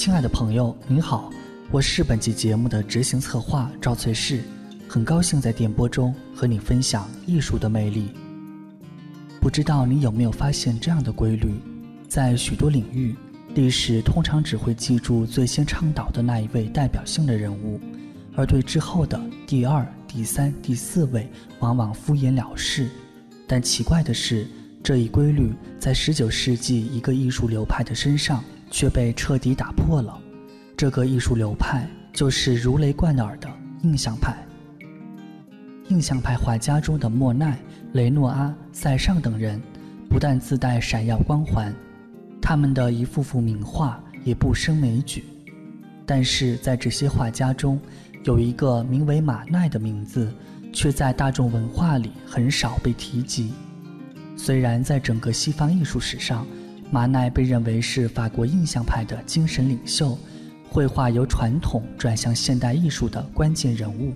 亲爱的朋友，您好，我是本期节目的执行策划赵翠氏，很高兴在电波中和你分享艺术的魅力。不知道你有没有发现这样的规律，在许多领域，历史通常只会记住最先倡导的那一位代表性的人物，而对之后的第二、第三、第四位往往敷衍了事。但奇怪的是。这一规律在19世纪一个艺术流派的身上却被彻底打破了。这个艺术流派就是如雷贯耳的印象派。印象派画家中的莫奈、雷诺阿、塞尚等人，不但自带闪耀光环，他们的一幅幅名画也不胜枚举。但是在这些画家中，有一个名为马奈的名字，却在大众文化里很少被提及。虽然在整个西方艺术史上，马奈被认为是法国印象派的精神领袖，绘画由传统转向现代艺术的关键人物，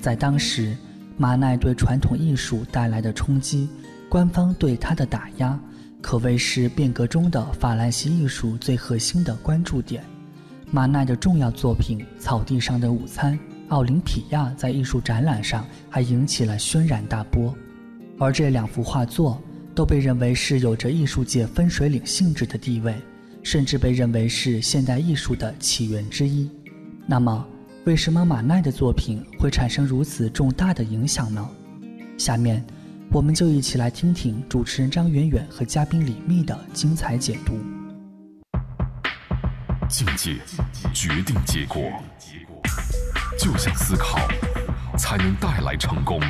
在当时，马奈对传统艺术带来的冲击，官方对他的打压，可谓是变革中的法兰西艺术最核心的关注点。马奈的重要作品《草地上的午餐》《奥林匹亚》在艺术展览上还引起了轩然大波，而这两幅画作。都被认为是有着艺术界分水岭性质的地位，甚至被认为是现代艺术的起源之一。那么，为什么马奈的作品会产生如此重大的影响呢？下面，我们就一起来听听主持人张远远和嘉宾李密的精彩解读。境界决定结果，就像思考，才能带来成功。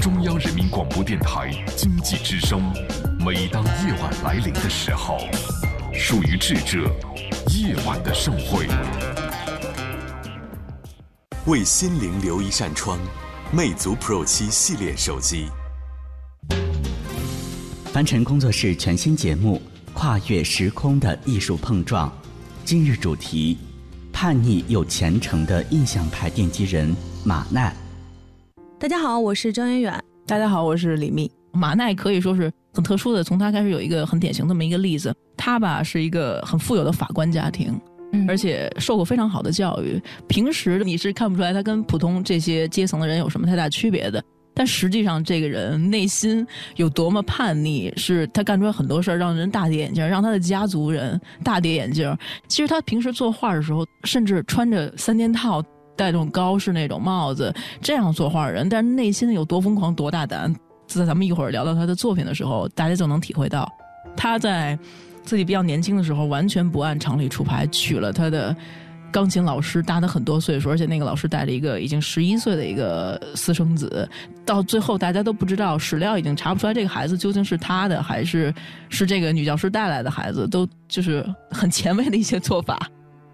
中央人民广播电台经济之声，每当夜晚来临的时候，属于智者夜晚的盛会。为心灵留一扇窗，魅族 Pro 七系列手机。凡尘工作室全新节目《跨越时空的艺术碰撞》，今日主题：叛逆又虔诚的印象派奠基人马奈。大家好，我是张远远。大家好，我是李密。马奈可以说是很特殊的，从他开始有一个很典型这么一个例子。他吧是一个很富有的法官家庭，而且受过非常好的教育。平时你是看不出来他跟普通这些阶层的人有什么太大区别的。但实际上，这个人内心有多么叛逆，是他干出来很多事儿让人大跌眼镜，让他的家族人大跌眼镜。其实他平时作画的时候，甚至穿着三件套。戴这种高式那种帽子，这样作画的人，但是内心有多疯狂、多大胆，在咱们一会儿聊到他的作品的时候，大家就能体会到。他在自己比较年轻的时候，完全不按常理出牌，娶了他的钢琴老师，大他很多岁数，而且那个老师带了一个已经十一岁的一个私生子。到最后，大家都不知道史料已经查不出来这个孩子究竟是他的，还是是这个女教师带来的孩子，都就是很前卫的一些做法。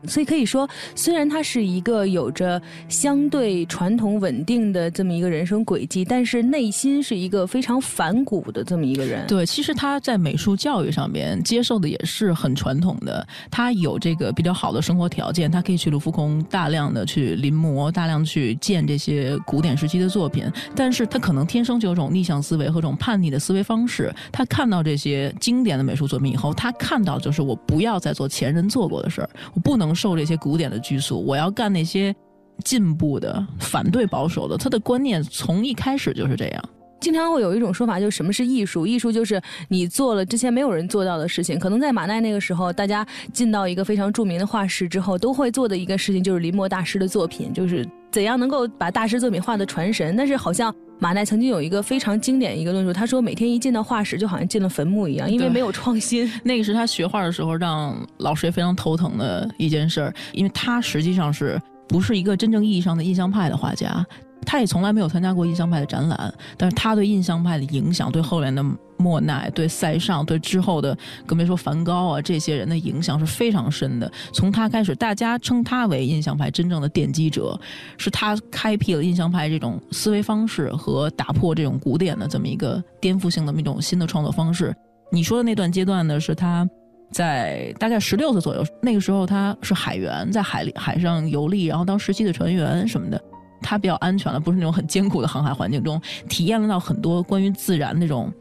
所以可以说，虽然他是一个有着相对传统稳定的这么一个人生轨迹，但是内心是一个非常反骨的这么一个人。对，其实他在美术教育上面接受的也是很传统的。他有这个比较好的生活条件，他可以去卢浮宫大量的去临摹，大量去见这些古典时期的作品。但是他可能天生就有种逆向思维和这种叛逆的思维方式。他看到这些经典的美术作品以后，他看到就是我不要再做前人做过的事儿，我不能。受这些古典的拘束，我要干那些进步的、反对保守的。他的观念从一开始就是这样。经常会有一种说法，就什么是艺术？艺术就是你做了之前没有人做到的事情。可能在马奈那个时候，大家进到一个非常著名的画室之后，都会做的一个事情就是临摹大师的作品，就是怎样能够把大师作品画的传神。但是好像马奈曾经有一个非常经典一个论述，他说每天一进到画室，就好像进了坟墓一样，因为没有创新。那个是他学画的时候让老师也非常头疼的一件事儿，因为他实际上是不是一个真正意义上的印象派的画家。他也从来没有参加过印象派的展览，但是他对印象派的影响，对后来的莫奈、对塞尚、对之后的更别说梵高啊这些人的影响是非常深的。从他开始，大家称他为印象派真正的奠基者，是他开辟了印象派这种思维方式和打破这种古典的这么一个颠覆性的一种新的创作方式。你说的那段阶段呢，是他在大概十六岁左右，那个时候他是海员，在海里海上游历，然后当时期的船员什么的。他比较安全了，不是那种很艰苦的航海环境中，体验了到很多关于自然那种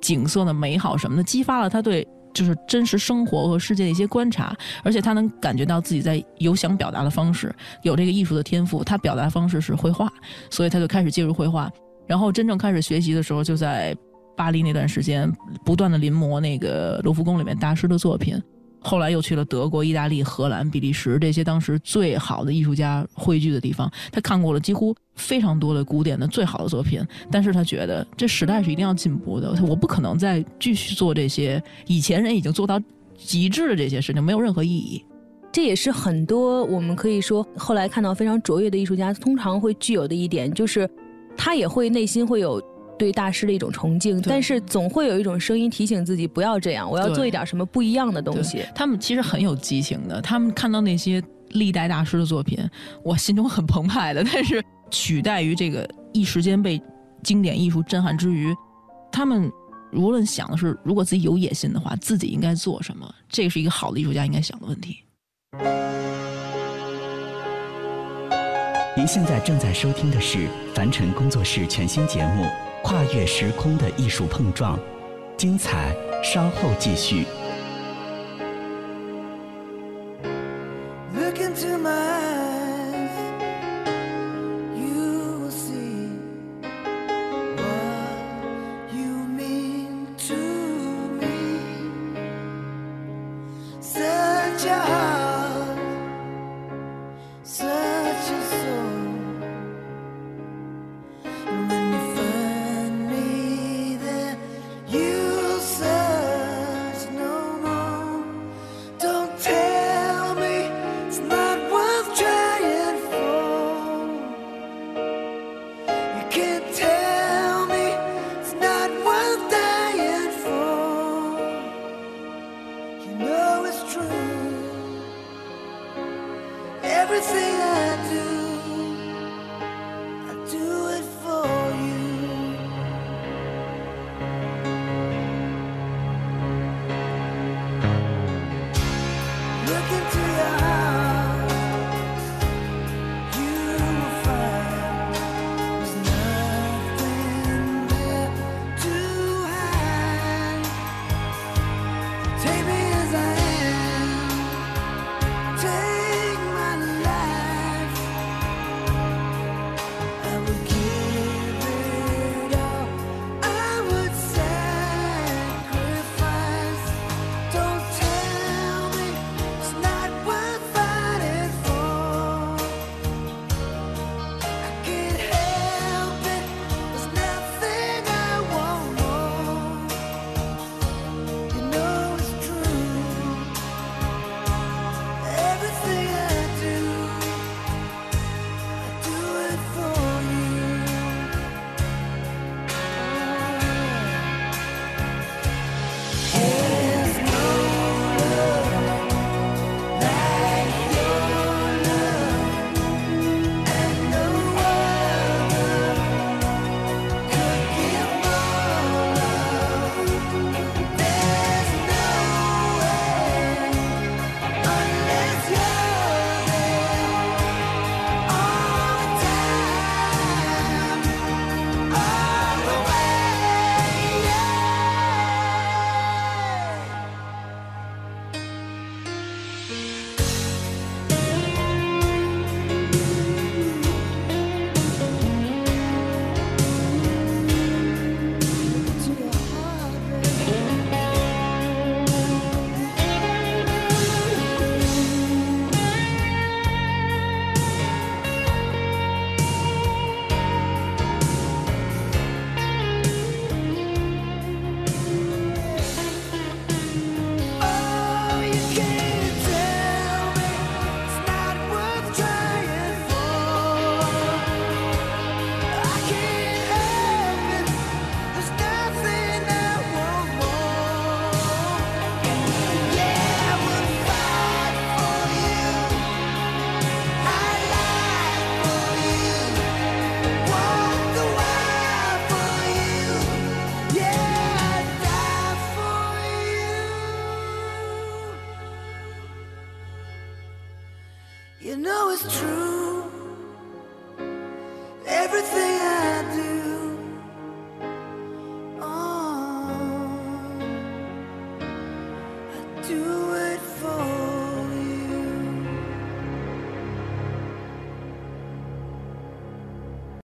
景色的美好什么的，激发了他对就是真实生活和世界的一些观察，而且他能感觉到自己在有想表达的方式，有这个艺术的天赋。他表达方式是绘画，所以他就开始介入绘画。然后真正开始学习的时候，就在巴黎那段时间，不断的临摹那个卢浮宫里面大师的作品。后来又去了德国、意大利、荷兰、比利时这些当时最好的艺术家汇聚的地方。他看过了几乎非常多的古典的最好的作品，但是他觉得这时代是一定要进步的，我不可能再继续做这些以前人已经做到极致的这些事情，没有任何意义。这也是很多我们可以说后来看到非常卓越的艺术家通常会具有的一点，就是他也会内心会有。对大师的一种崇敬，但是总会有一种声音提醒自己不要这样，我要做一点什么不一样的东西。他们其实很有激情的，他们看到那些历代大师的作品，我心中很澎湃的。但是取代于这个一时间被经典艺术震撼之余，他们无论想的是，如果自己有野心的话，自己应该做什么？这是一个好的艺术家应该想的问题。您现在正在收听的是凡尘工作室全新节目。跨越时空的艺术碰撞，精彩稍后继续。Looking to know it's true. Everything I